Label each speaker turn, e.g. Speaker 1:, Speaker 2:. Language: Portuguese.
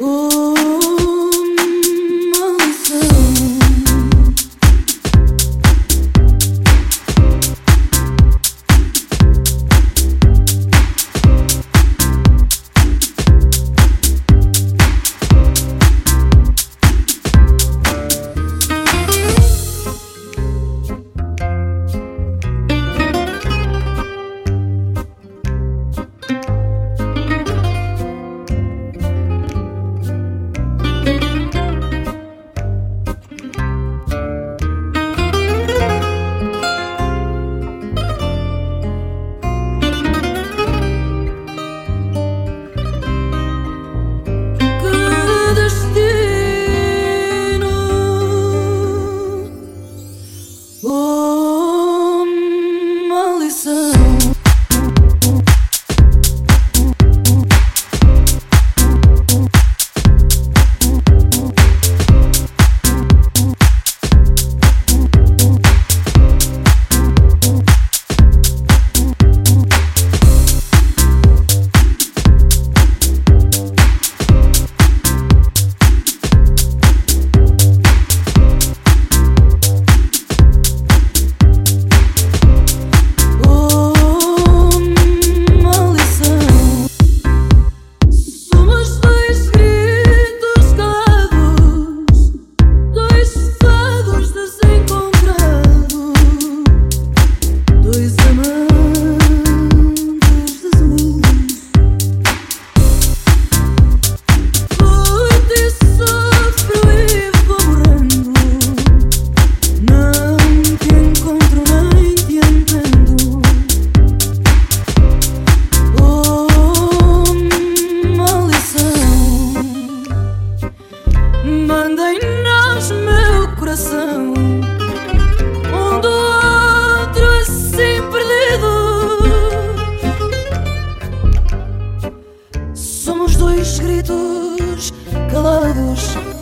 Speaker 1: Ooh. gritos calados.